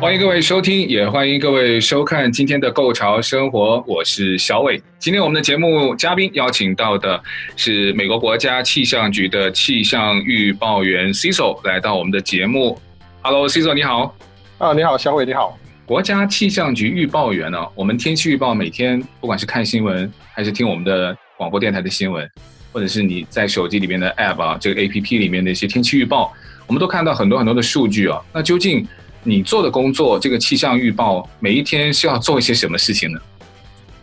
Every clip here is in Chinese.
欢迎各位收听，也欢迎各位收看今天的《Go 潮生活》，我是小伟。今天我们的节目嘉宾邀请到的是美国国家气象局的气象预报员 Cecil 来到我们的节目。Hello，Cecil，你好。啊，你好，小伟，你好。国家气象局预报员呢、啊？我们天气预报每天不管是看新闻，还是听我们的广播电台的新闻，或者是你在手机里面的 App 啊，这个 APP 里面的一些天气预报，我们都看到很多很多的数据啊。那究竟你做的工作，这个气象预报，每一天需要做一些什么事情呢？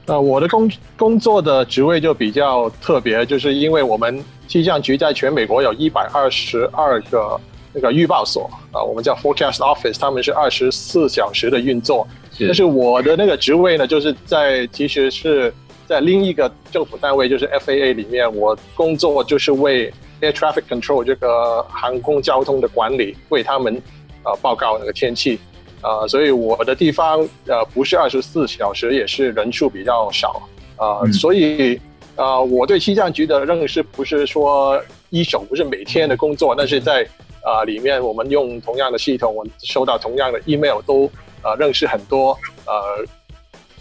呃，我的工工作的职位就比较特别，就是因为我们气象局在全美国有一百二十二个那个预报所啊，我们叫 Forecast Office，他们是二十四小时的运作。是。但是我的那个职位呢，就是在其实是在另一个政府单位，就是 FAA 里面，我工作就是为 Air Traffic Control 这个航空交通的管理，为他们。呃，报告那个天气，呃，所以我的地方呃不是二十四小时，也是人数比较少，呃，嗯、所以呃，我对气象局的认识不是说一手，不是每天的工作，但是在呃里面，我们用同样的系统，我收到同样的 email，都呃认识很多呃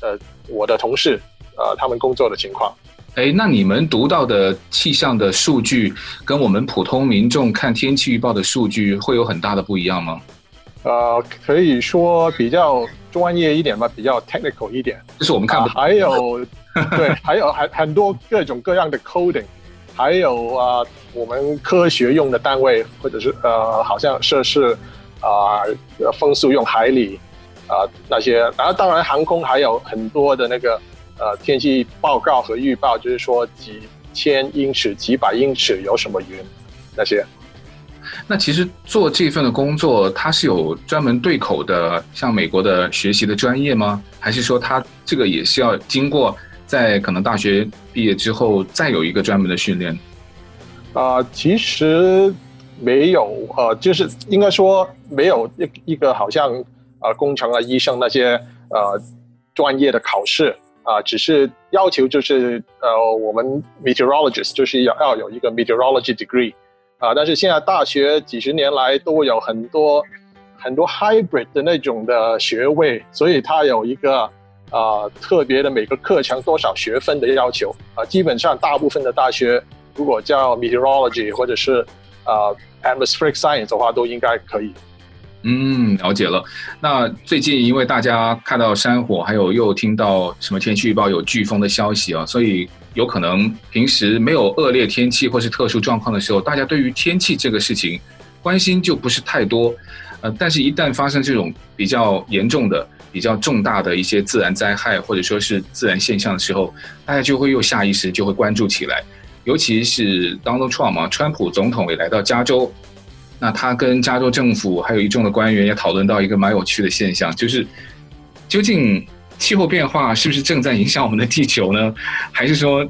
呃我的同事，呃他们工作的情况。哎，那你们读到的气象的数据，跟我们普通民众看天气预报的数据会有很大的不一样吗？呃，可以说比较专业一点吧，比较 technical 一点。就是我们看、呃，还有对，还有很很多各种各样的 coding，还有啊、呃，我们科学用的单位，或者是呃，好像设施啊，风速用海里啊、呃、那些。然后当然航空还有很多的那个呃天气报告和预报，就是说几千英尺、几百英尺有什么云那些。那其实做这份的工作，它是有专门对口的，像美国的学习的专业吗？还是说它这个也是要经过在可能大学毕业之后再有一个专门的训练？啊、其实没有，呃，就是应该说没有一一个好像呃工程啊、医生那些呃专业的考试啊、只是要求就是呃我们 meteorologist 就是要要有一个 meteorology degree。啊，但是现在大学几十年来都有很多很多 hybrid 的那种的学位，所以它有一个啊特别的每个课程多少学分的要求啊。基本上大部分的大学如果叫 meteorology 或者是啊 atmospheric science 的话，都应该可以。嗯，了解了。那最近因为大家看到山火，还有又听到什么天气预报有飓风的消息啊，所以。有可能平时没有恶劣天气或是特殊状况的时候，大家对于天气这个事情关心就不是太多，呃，但是一旦发生这种比较严重的、比较重大的一些自然灾害或者说是自然现象的时候，大家就会又下意识就会关注起来。尤其是 Donald Trump 嘛，川普总统也来到加州，那他跟加州政府还有一众的官员也讨论到一个蛮有趣的现象，就是究竟。气候变化是不是正在影响我们的地球呢？还是说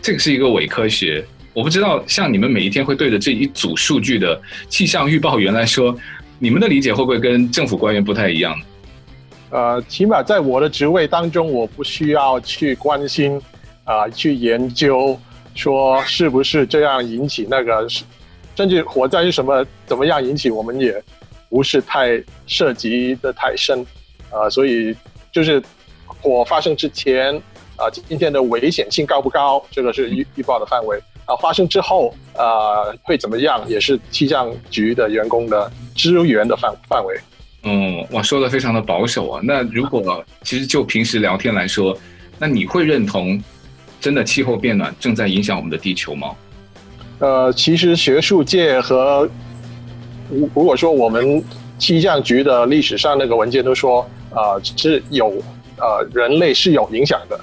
这个是一个伪科学？我不知道。像你们每一天会对着这一组数据的气象预报员来说，你们的理解会不会跟政府官员不太一样？呃，起码在我的职位当中，我不需要去关心啊、去研究说是不是这样引起那个，甚至火灾是什么怎么样引起，我们也不是太涉及的太深啊、所以就是。火发生之前，啊、呃，今天的危险性高不高？这个是预预报的范围。啊，发生之后，啊、呃，会怎么样？也是气象局的员工的支援的范范围。嗯，我说的非常的保守啊。那如果其实就平时聊天来说，那你会认同真的气候变暖正在影响我们的地球吗？呃，其实学术界和如如果说我们气象局的历史上那个文件都说，啊、呃，是有。呃，人类是有影响的，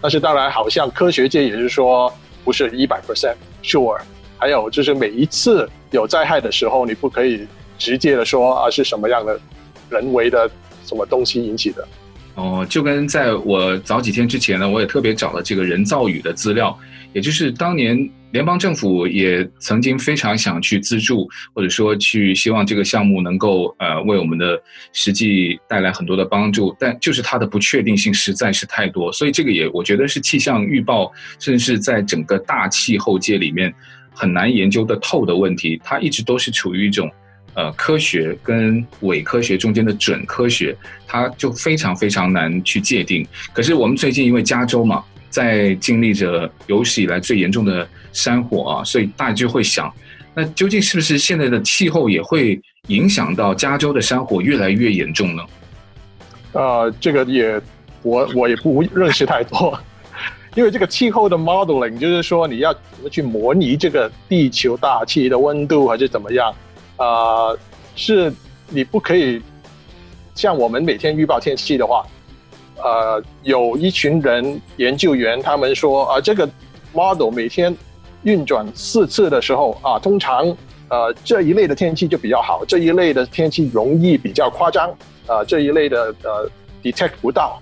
但是当然，好像科学界也是说不是一百 percent sure。还有就是每一次有灾害的时候，你不可以直接的说啊是什么样的人为的什么东西引起的。哦，就跟在我早几天之前呢，我也特别找了这个人造雨的资料，也就是当年联邦政府也曾经非常想去资助，或者说去希望这个项目能够呃为我们的实际带来很多的帮助，但就是它的不确定性实在是太多，所以这个也我觉得是气象预报，甚至是在整个大气候界里面很难研究得透的问题，它一直都是处于一种。呃，科学跟伪科学中间的准科学，它就非常非常难去界定。可是我们最近因为加州嘛，在经历着有史以来最严重的山火啊，所以大家就会想，那究竟是不是现在的气候也会影响到加州的山火越来越严重呢？呃，这个也我我也不认识太多，因为这个气候的 modeling 就是说你要怎么去模拟这个地球大气的温度还是怎么样。呃，是你不可以像我们每天预报天气的话，呃，有一群人研究员他们说啊，这个 model 每天运转四次的时候啊，通常呃这一类的天气就比较好，这一类的天气容易比较夸张，啊，这一类的呃 detect 不到，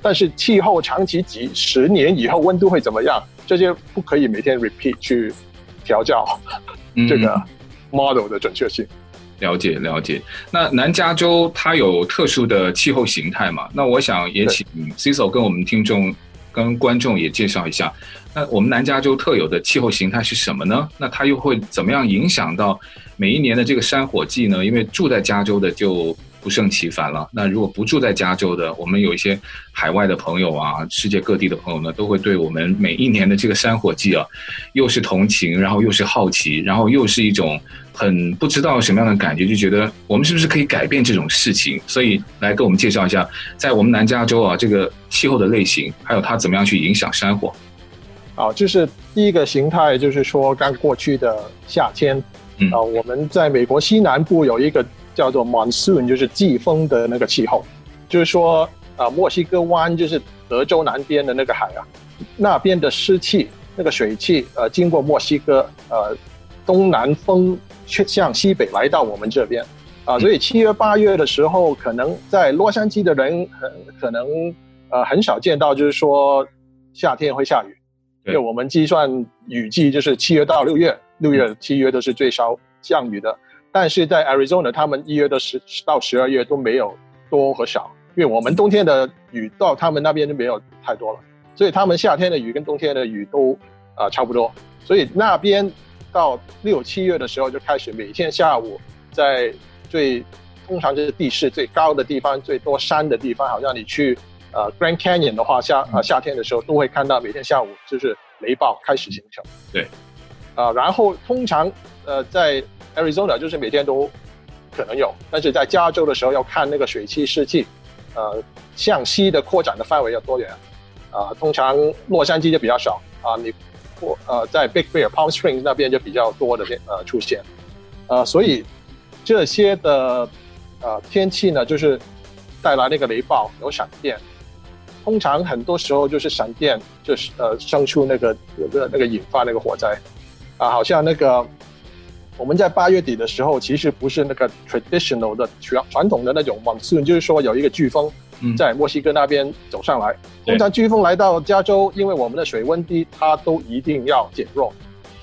但是气候长期几十年以后温度会怎么样，这些不可以每天 repeat 去调教这个。嗯 model 的准确性，了解了解。那南加州它有特殊的气候形态嘛？那我想也请 Cecil 跟我们听众跟观众也介绍一下，那我们南加州特有的气候形态是什么呢？那它又会怎么样影响到每一年的这个山火季呢？因为住在加州的就。不胜其烦了。那如果不住在加州的，我们有一些海外的朋友啊，世界各地的朋友呢，都会对我们每一年的这个山火季啊，又是同情，然后又是好奇，然后又是一种很不知道什么样的感觉，就觉得我们是不是可以改变这种事情？所以来给我们介绍一下，在我们南加州啊，这个气候的类型，还有它怎么样去影响山火。好，就是第一个形态，就是说刚过去的夏天，嗯，啊，我们在美国西南部有一个。叫做 monsoon，就是季风的那个气候，就是说，啊，墨西哥湾就是德州南边的那个海啊，那边的湿气，那个水汽，呃，经过墨西哥，呃，东南风却向西北来到我们这边，啊，所以七月八月的时候，可能在洛杉矶的人很可能，呃，很少见到，就是说夏天会下雨，因为我们计算雨季就是七月到六月，六月七月都是最少降雨的。但是在 Arizona，他们一月的十到十二月都没有多和少，因为我们冬天的雨到他们那边就没有太多了，所以他们夏天的雨跟冬天的雨都啊、呃、差不多，所以那边到六七月的时候就开始每天下午在最通常就是地势最高的地方、最多山的地方，好像你去呃 Grand Canyon 的话，夏啊、呃、夏天的时候都会看到每天下午就是雷暴开始形成。对，啊、呃，然后通常呃在 Arizona 就是每天都可能有，但是在加州的时候要看那个水汽湿气，呃，向西的扩展的范围要多远，啊、呃，通常洛杉矶就比较少啊，你呃在 Big Bear、Palm Springs 那边就比较多的呃出现，呃，所以这些的呃天气呢，就是带来那个雷暴有闪电，通常很多时候就是闪电就是呃生出那个有个那个引发那个火灾，啊，好像那个。我们在八月底的时候，其实不是那个 traditional 的传传统的那种 monsoon，就是说有一个飓风在墨西哥那边走上来。通常飓风来到加州，因为我们的水温低，它都一定要减弱。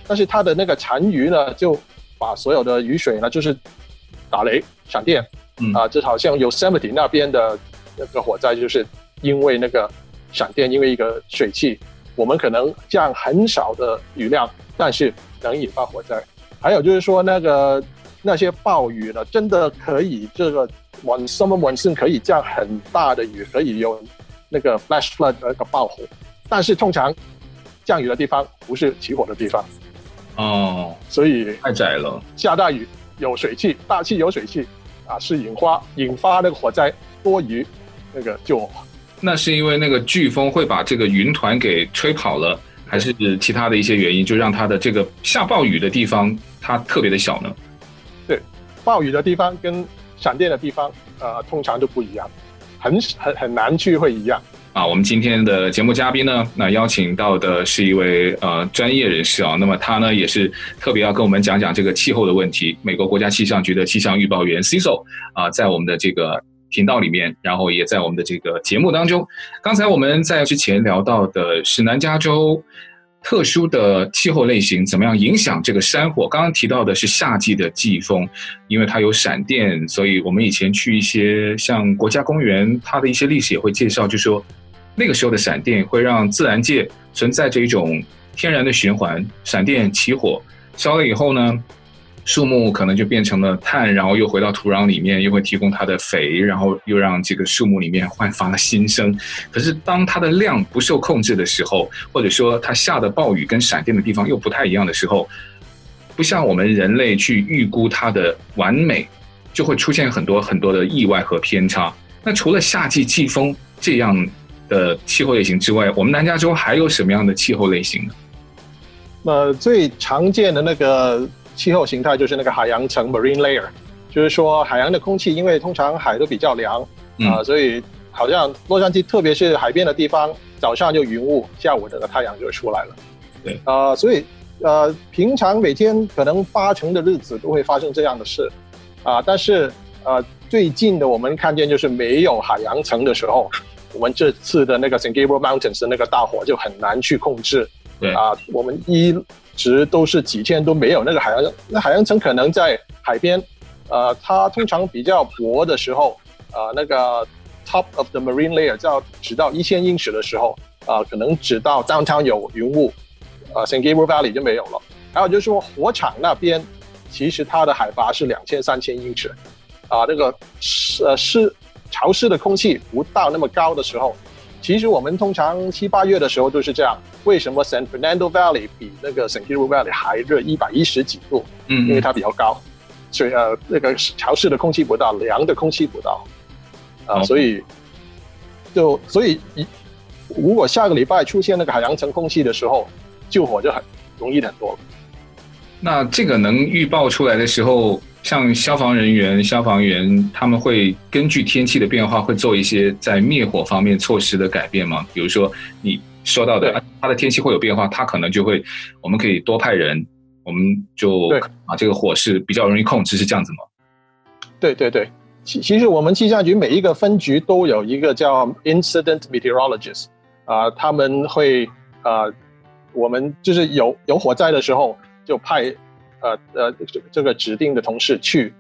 但是它的那个残余呢，就把所有的雨水呢，就是打雷、闪电，啊，就好像 Yosemite 那边的那个火灾，就是因为那个闪电，因为一个水汽，我们可能降很少的雨量，但是能引发火灾。还有就是说，那个那些暴雨呢，真的可以这个 summer monsoon 可以降很大的雨，可以有那个 flash flood 那个爆火，但是通常降雨的地方不是起火的地方。哦，所以太窄了。下大雨有水汽，大气有水汽啊，是引发引发那个火灾多余那个就。那是因为那个飓风会把这个云团给吹跑了。还是其他的一些原因，就让它的这个下暴雨的地方它特别的小呢？对，暴雨的地方跟闪电的地方，呃，通常都不一样，很很很难去会一样。啊，我们今天的节目嘉宾呢，那邀请到的是一位呃专业人士啊，那么他呢也是特别要跟我们讲讲这个气候的问题。美国国家气象局的气象预报员 Cecil 啊，在我们的这个频道里面，然后也在我们的这个节目当中。刚才我们在之前聊到的是南加州特殊的气候类型怎么样影响这个山火。刚刚提到的是夏季的季风，因为它有闪电，所以我们以前去一些像国家公园，它的一些历史也会介绍，就说。那个时候的闪电会让自然界存在着一种天然的循环，闪电起火烧了以后呢，树木可能就变成了碳，然后又回到土壤里面，又会提供它的肥，然后又让这个树木里面焕发了新生。可是当它的量不受控制的时候，或者说它下的暴雨跟闪电的地方又不太一样的时候，不像我们人类去预估它的完美，就会出现很多很多的意外和偏差。那除了夏季季风这样的气候类型之外，我们南加州还有什么样的气候类型呢？那最常见的那个气候形态就是那个海洋层 （marine layer），就是说海洋的空气，因为通常海都比较凉啊、嗯呃，所以好像洛杉矶，特别是海边的地方，早上就云雾，下午这个太阳就出来了。对啊、呃，所以呃，平常每天可能八成的日子都会发生这样的事啊、呃，但是呃，最近的我们看见就是没有海洋层的时候。我们这次的那个 San Gabriel Mountains 的那个大火就很难去控制，对啊，我们一直都是几天都没有那个海洋，那海洋层可能在海边，呃，它通常比较薄的时候，呃，那个 top of the marine layer 叫直到一千英尺的时候，啊、呃，可能直到 downtown 有云雾，呃，San Gabriel Valley 就没有了。还有就是说火场那边，其实它的海拔是两千三千英尺，啊，那个是呃是。潮湿的空气不到那么高的时候，其实我们通常七八月的时候都是这样。为什么 San Fernando Valley 比那个 San Gabriel Valley 还热一百一十几度？嗯，因为它比较高，所以呃，那个潮湿的空气不到，凉的空气不到，啊、呃，所以就所以一如果下个礼拜出现那个海洋层空气的时候，救火就很容易很多了。那这个能预报出来的时候。像消防人员、消防员，他们会根据天气的变化，会做一些在灭火方面措施的改变吗？比如说你说到的，它的天气会有变化，它可能就会，我们可以多派人，我们就啊，这个火势比较容易控制，是这样子吗？对对对，其其实我们气象局每一个分局都有一个叫 incident meteorologist 啊、呃，他们会啊、呃，我们就是有有火灾的时候就派。呃呃，这这个指定的同事去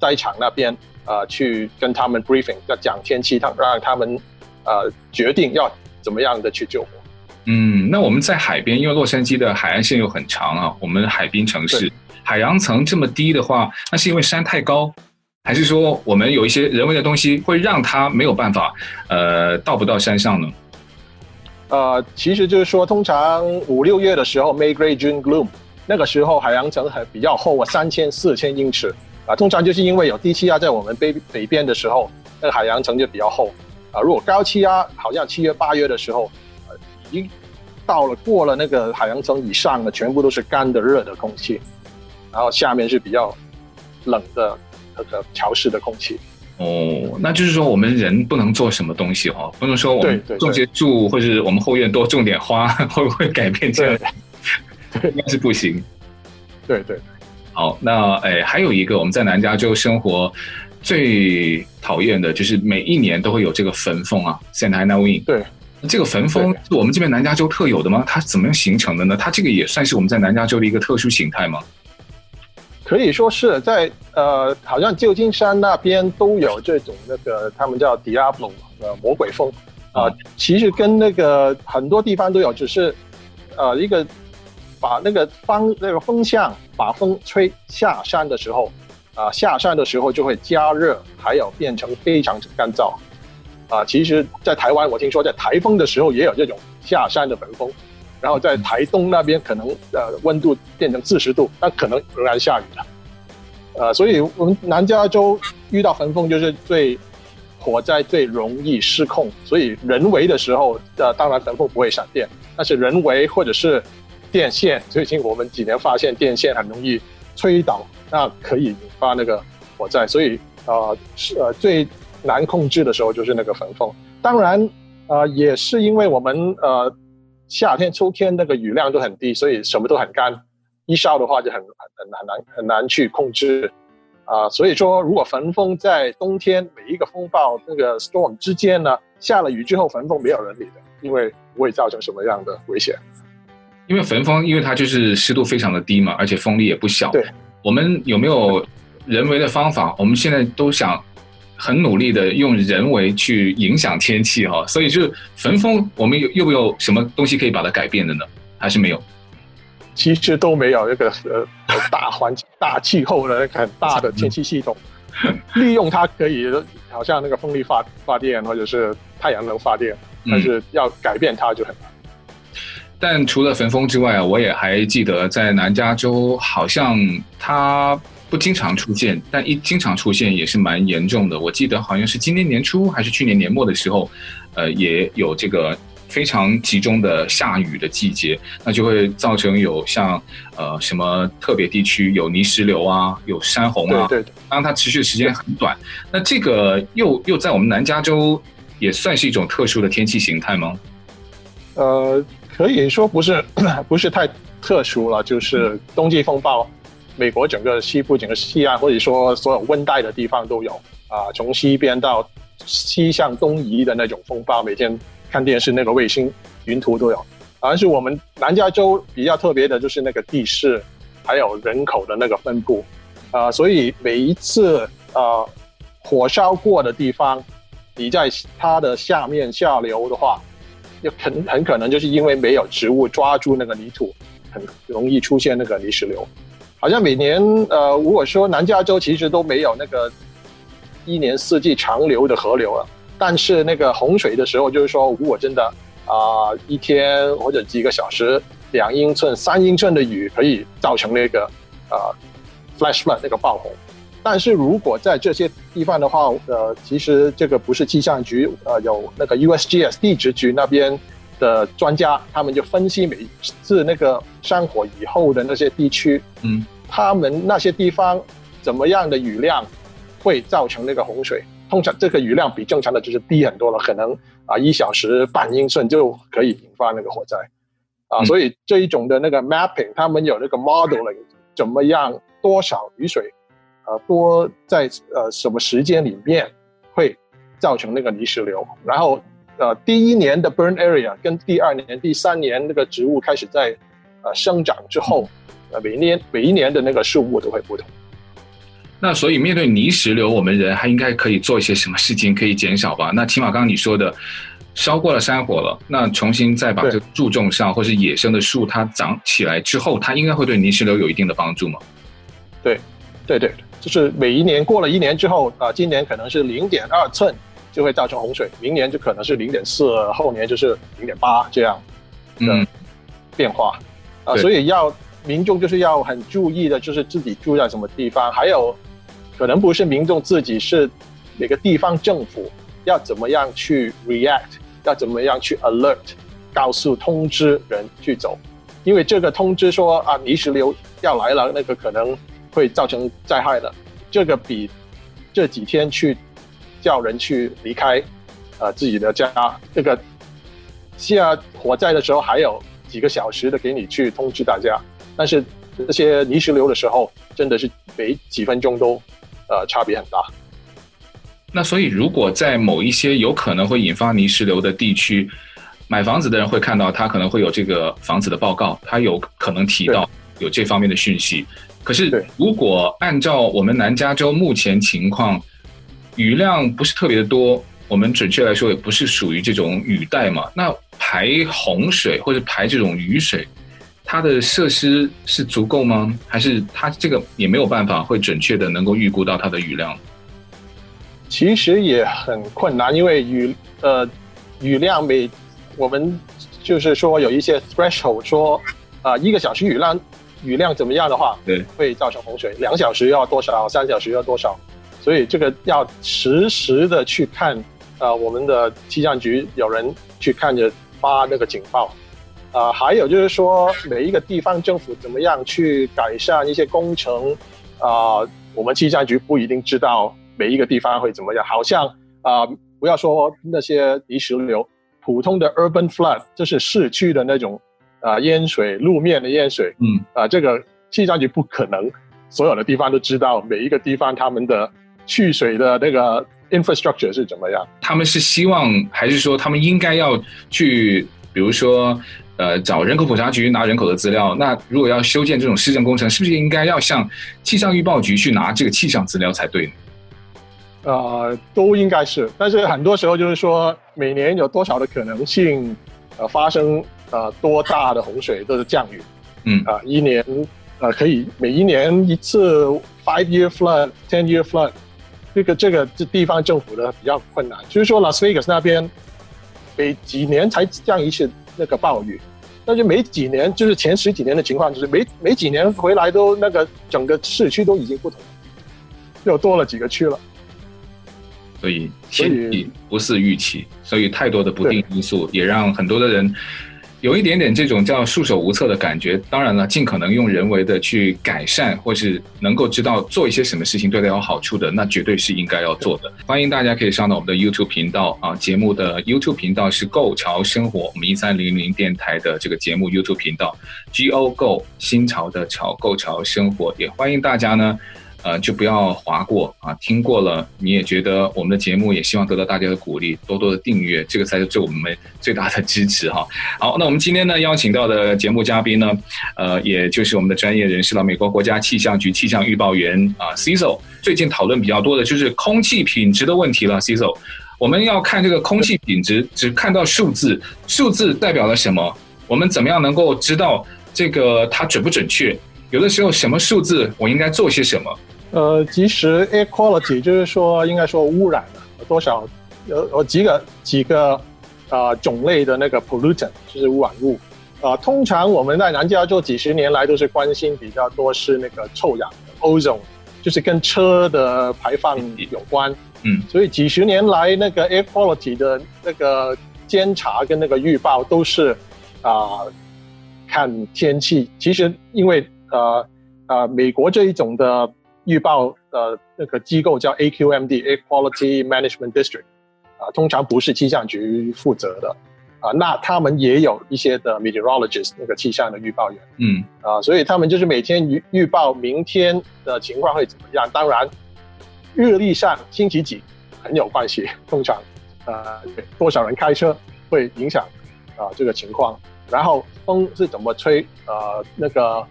灾场那边，呃，去跟他们 briefing，要讲天气，让让他们呃决定要怎么样的去救火。嗯，那我们在海边，因为洛杉矶的海岸线又很长啊，我们海滨城市，海洋层这么低的话，那是因为山太高，还是说我们有一些人为的东西会让它没有办法呃到不到山上呢？呃，其实就是说，通常五六月的时候，May Gray June Gloom。那个时候海洋层还比较厚啊，三千四千英尺啊。通常就是因为有低气压在我们北北边的时候，那个海洋层就比较厚啊。如果高气压，好像七月八月的时候，呃，已经到了过了那个海洋层以上的，全部都是干的热的空气，然后下面是比较冷的那个潮湿的空气。哦，那就是说我们人不能做什么东西哦，不能说我们种些树，或者是我们后院多种点花，会不会改变这样？应该是不行，对对。好，那哎，还有一个我们在南加州生活最讨厌的就是每一年都会有这个焚风啊，Santa Ana Wind。对，这个焚风是我们这边南加州特有的吗？它怎么样形成的呢？它这个也算是我们在南加州的一个特殊形态吗？可以说是在呃，好像旧金山那边都有这种那个，他们叫 Diablo 呃魔鬼风啊、呃，其实跟那个很多地方都有，只是呃一个。把那个方那个风向把风吹下山的时候，啊、下山的时候就会加热，还有变成非常干燥。啊、其实，在台湾我听说在台风的时候也有这种下山的焚风，然后在台东那边可能呃温度变成四十度，但可能仍然下雨了。呃，所以我们南加州遇到焚风就是最火灾最容易失控，所以人为的时候，呃，当然焚风不会闪电，但是人为或者是。电线，最近我们几年发现电线很容易吹倒，那可以引发那个火灾。所以，呃，是呃最难控制的时候就是那个焚风。当然，呃，也是因为我们呃夏天、秋天那个雨量都很低，所以什么都很干。一烧的话就很很很难很难去控制啊、所以说，如果焚风在冬天每一个风暴那个 storm 之间呢，下了雨之后焚风没有人理的，因为不会造成什么样的危险。因为焚风，因为它就是湿度非常的低嘛，而且风力也不小。对，我们有没有人为的方法？我们现在都想。很努力的用人为去影响天气哈，所以就是焚风，我们有又没有什么东西可以把它改变的呢？还是没有？其实都没有那个呃大环境、大气候的那个很大的天气系统，利用它可以，好像那个风力发发电或者是太阳能发电，但是要改变它就很难。但除了焚风之外啊，我也还记得在南加州，好像它。不经常出现，但一经常出现也是蛮严重的。我记得好像是今年年初还是去年年末的时候，呃，也有这个非常集中的下雨的季节，那就会造成有像呃什么特别地区有泥石流啊，有山洪啊。对对。当它持续的时间很短，那这个又又在我们南加州也算是一种特殊的天气形态吗？呃，可以说不是 不是太特殊了，就是冬季风暴。美国整个西部、整个西岸，或者说所有温带的地方都有啊，从西边到西向东移的那种风暴，每天看电视那个卫星云图都有。而是我们南加州比较特别的就是那个地势，还有人口的那个分布啊，所以每一次啊火烧过的地方，你在它的下面下流的话，就很很可能就是因为没有植物抓住那个泥土，很容易出现那个泥石流。好像每年，呃，如果说南加州其实都没有那个一年四季长流的河流了，但是那个洪水的时候，就是说如果真的啊、一天或者几个小时两英寸、三英寸的雨可以造成那个啊、呃、flash flood 那个爆洪，但是如果在这些地方的话，呃，其实这个不是气象局，呃，有那个 USGS 地质局那边的专家，他们就分析每次那个山火以后的那些地区，嗯，他们那些地方怎么样的雨量会造成那个洪水？通常这个雨量比正常的就是低很多了，可能啊一小时半英寸就可以引发那个火灾，啊，所以这一种的那个 mapping，他们有那个 modeling，怎么样多少雨水，呃，多在呃什么时间里面会造成那个泥石流，然后。呃，第一年的 burn area 跟第二年、第三年那个植物开始在呃生长之后，呃，每一年每一年的那个树木都会不同。那所以面对泥石流，我们人还应该可以做一些什么事情可以减少吧？那起码刚刚你说的，烧过了山火了，那重新再把这个树种上，或是野生的树它长起来之后，它应该会对泥石流有一定的帮助吗？对，对对，就是每一年过了一年之后，啊、呃，今年可能是零点二寸。就会造成洪水，明年就可能是零点四，后年就是零点八这样的变化。啊，所以要民众就是要很注意的，就是自己住在什么地方，还有可能不是民众自己，是哪个地方政府要怎么样去 react，要怎么样去 alert，告诉通知人去走，因为这个通知说啊泥石流要来了，那个可能会造成灾害的，这个比这几天去。叫人去离开，呃，自己的家。这个下火灾的时候还有几个小时的给你去通知大家，但是这些泥石流的时候，真的是每几分钟都呃差别很大。那所以，如果在某一些有可能会引发泥石流的地区，买房子的人会看到，他可能会有这个房子的报告，他有可能提到有这方面的讯息。可是，如果按照我们南加州目前情况，雨量不是特别的多，我们准确来说也不是属于这种雨带嘛。那排洪水或者排这种雨水，它的设施是足够吗？还是它这个也没有办法会准确的能够预估到它的雨量？其实也很困难，因为雨呃雨量每我们就是说有一些 threshold 说啊、呃、一个小时雨量雨量怎么样的话，对，会造成洪水。两小时要多少？三小时要多少？所以这个要实时的去看，啊、呃，我们的气象局有人去看着发那个警报，啊、呃，还有就是说每一个地方政府怎么样去改善一些工程，啊、呃，我们气象局不一定知道每一个地方会怎么样。好像啊、呃，不要说那些泥石流，普通的 urban flood，就是市区的那种啊淹水，路面的淹水，嗯啊，这个气象局不可能所有的地方都知道每一个地方他们的蓄水的那个 infrastructure 是怎么样。他们是希望还是说他们应该要去，比如说呃找人口普查局拿人口的资料？那如果要修建这种市政工程，是不是应该要向气象预报局去拿这个气象资料才对呢？呃，都应该是，但是很多时候就是说，每年有多少的可能性，呃，发生呃多大的洪水，都是降雨，嗯。啊、呃，一年呃可以每一年一次 five year flood, ten year flood，这个这个这地方政府的比较困难，就是说 Las Vegas 那边每几年才降一次那个暴雨，但是每几年就是前十几年的情况就是每每几年回来都那个整个市区都已经不同，又多了几个区了。所以天气不是预期，所以太多的不定因素也让很多的人有一点点这种叫束手无策的感觉。当然了，尽可能用人为的去改善，或是能够知道做一些什么事情对他有好处的，那绝对是应该要做的。欢迎大家可以上到我们的 YouTube 频道啊，节目的 YouTube 频道是 Go 潮生活，我们一三零零电台的这个节目 YouTube 频道 G O Go 新潮的潮 Go 潮生活，也欢迎大家呢。呃，就不要划过啊！听过了，你也觉得我们的节目也希望得到大家的鼓励，多多的订阅，这个才是对我们最大的支持哈。好，那我们今天呢邀请到的节目嘉宾呢，呃，也就是我们的专业人士了，美国国家气象局气象预报员啊，Cecil。最近讨论比较多的就是空气品质的问题了，Cecil。我们要看这个空气品质，只看到数字，数字代表了什么？我们怎么样能够知道这个它准不准确？有的时候什么数字，我应该做些什么？呃，其实 air quality 就是说，应该说污染有多少，有有几个几个啊、呃、种类的那个 pollutant 就是污染物啊、呃。通常我们在南加州几十年来都是关心比较多是那个臭氧 ozone，就是跟车的排放有关。嗯，所以几十年来那个 air quality 的那个监察跟那个预报都是啊、呃、看天气。其实因为呃呃美国这一种的。预报的那个机构叫 AQMD（Air Quality Management District），啊，通常不是气象局负责的，啊，那他们也有一些的 meteorologist，那个气象的预报员，嗯，啊，所以他们就是每天预预报明天的情况会怎么样。当然，日历上星期几很有关系，通常，呃，多少人开车会影响啊这个情况，然后风是怎么吹，呃，那个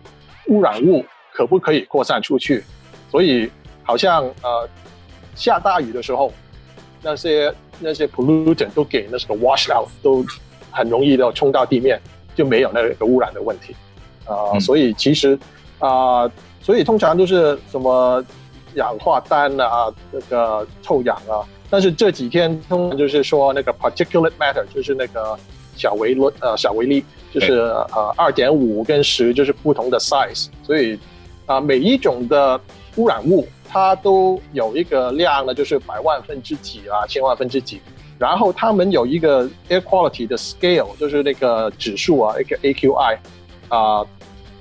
污染物可不可以扩散出去？所以，好像呃，下大雨的时候，那些那些 pollutant 都给那个 wash out，都很容易的冲到地面，就没有那个污染的问题。啊、呃嗯，所以其实啊、呃，所以通常都是什么氧化氮啊，那个臭氧啊。但是这几天通常就是说那个 particulate matter，就是那个小微粒呃小微粒，就是呃二点五跟十就是不同的 size。所以啊、呃，每一种的污染物它都有一个量呢，就是百万分之几啊，千万分之几。然后他们有一个 air quality 的 scale，就是那个指数啊，一个 AQI 啊、呃，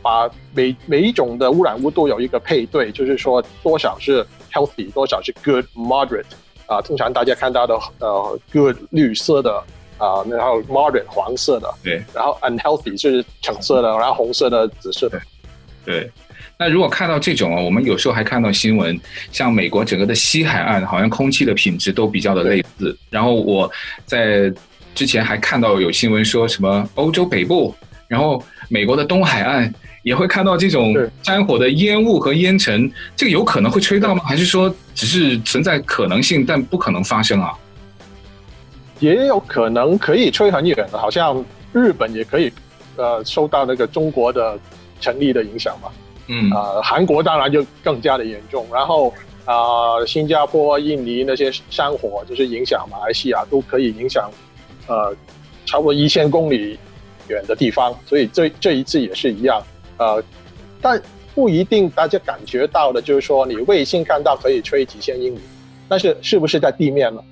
把每每一种的污染物都有一个配对，就是说多少是 healthy，多少是 good moderate 啊、呃。通常大家看到的呃 good 绿色的啊、呃，然后 moderate 黄色的，对，然后 unhealthy 是橙色的，然后红色的、紫色的，对。对那如果看到这种啊，我们有时候还看到新闻，像美国整个的西海岸，好像空气的品质都比较的类似。然后我在之前还看到有新闻说什么欧洲北部，然后美国的东海岸也会看到这种山火的烟雾和烟尘，这个有可能会吹到吗？还是说只是存在可能性，但不可能发生啊？也有可能可以吹很远的，好像日本也可以，呃，受到那个中国的成立的影响嘛。嗯啊、呃，韩国当然就更加的严重，然后啊、呃，新加坡、印尼那些山火就是影响马来西亚，都可以影响呃超过一千公里远的地方，所以这这一次也是一样，呃，但不一定大家感觉到的，就是说你卫星看到可以吹几千英里，但是是不是在地面呢？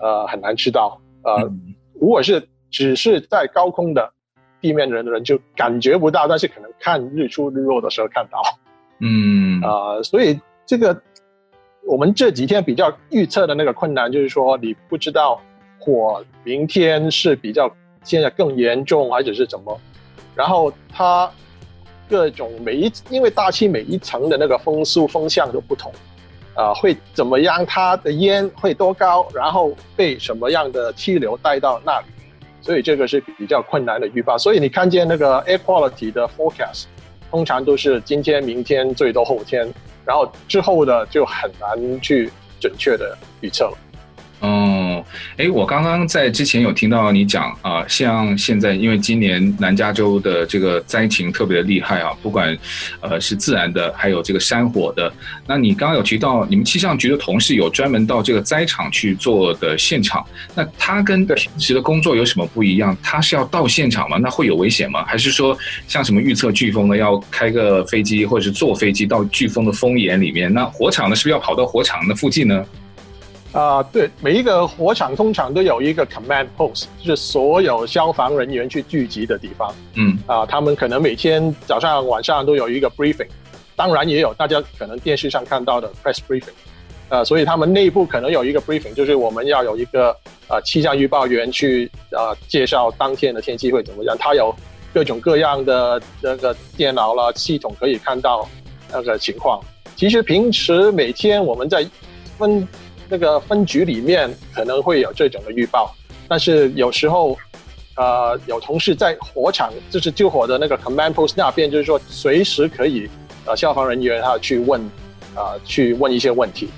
呃，很难知道，呃，嗯、如果是只是在高空的。地面人的人就感觉不到，但是可能看日出日落的时候看到，嗯啊、呃，所以这个我们这几天比较预测的那个困难就是说，你不知道火明天是比较现在更严重，还是是怎么？然后它各种每一因为大气每一层的那个风速风向都不同，啊、呃，会怎么样？它的烟会多高？然后被什么样的气流带到那里？所以这个是比较困难的预报。所以你看见那个 air quality 的 forecast，通常都是今天、明天，最多后天，然后之后的就很难去准确的预测了。嗯哦，哎，我刚刚在之前有听到你讲啊，像现在因为今年南加州的这个灾情特别的厉害啊，不管呃是自然的，还有这个山火的。那你刚刚有提到你们气象局的同事有专门到这个灾场去做的现场，那他跟平时的工作有什么不一样？他是要到现场吗？那会有危险吗？还是说像什么预测飓风呢？要开个飞机或者是坐飞机到飓风的风眼里面？那火场呢？是不是要跑到火场的附近呢？啊、呃，对，每一个火场通常都有一个 command post，就是所有消防人员去聚集的地方。嗯，啊、呃，他们可能每天早上、晚上都有一个 briefing，当然也有大家可能电视上看到的 press briefing。呃，所以他们内部可能有一个 briefing，就是我们要有一个呃气象预报员去呃介绍当天的天气会怎么样。他有各种各样的那个电脑啦系统可以看到那个情况。其实平时每天我们在分。那个分局里面可能会有这种的预报，但是有时候，呃，有同事在火场，就是救火的那个 command post 那边，就是说随时可以，呃，消防人员哈去问，啊、呃，去问一些问题，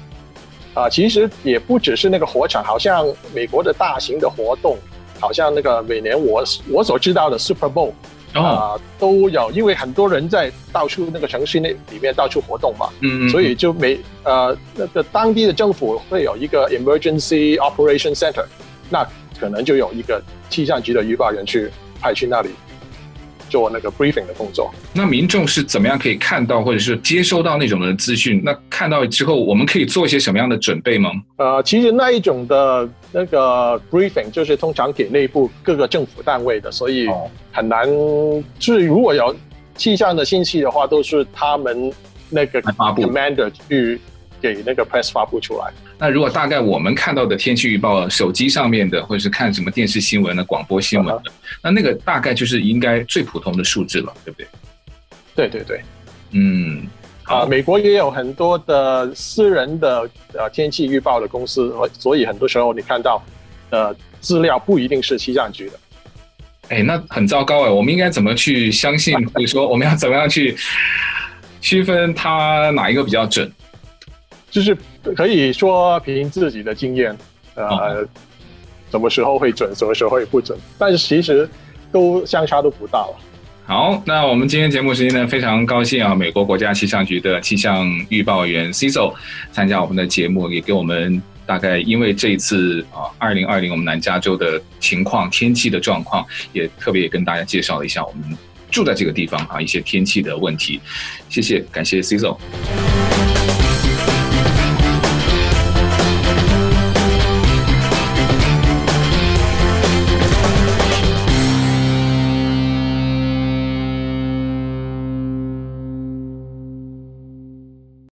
啊、其实也不只是那个火场，好像美国的大型的活动，好像那个每年我我所知道的 Super Bowl。啊、呃，都有，因为很多人在到处那个城市那里面到处活动嘛，嗯，嗯，所以就每呃那个当地的政府会有一个 Emergency Operation Center，那可能就有一个气象局的预报员去派去那里做那个 briefing 的工作。那民众是怎么样可以看到或者是接收到那种的资讯？那看到之后，我们可以做一些什么样的准备吗？呃，其实那一种的那个 briefing 就是通常给内部各个政府单位的，所以很难。就是如果有气象的信息的话，都是他们那个 commander 去给那个 press 发布出来。那如果大概我们看到的天气预报，手机上面的，或者是看什么电视新闻的、广播新闻的，嗯，那那个大概就是应该最普通的数字了，对不对？对对对，嗯，啊，美国也有很多的私人的呃天气预报的公司，所以很多时候你看到呃资料不一定是气象局的。哎，那很糟糕哎，我们应该怎么去相信？或者说，我们要怎么样去区分它哪一个比较准？就是可以说凭自己的经验，呃、哦，什么时候会准，什么时候会不准，但是其实都相差都不大了。好，那我们今天节目时间呢，非常高兴啊，美国国家气象局的气象预报员 Ciso 参加我们的节目，也给我们大概因为这一次啊，二零二零我们南加州的情况、天气的状况，也特别也跟大家介绍了一下我们住在这个地方啊一些天气的问题。谢谢，感谢 Cecil。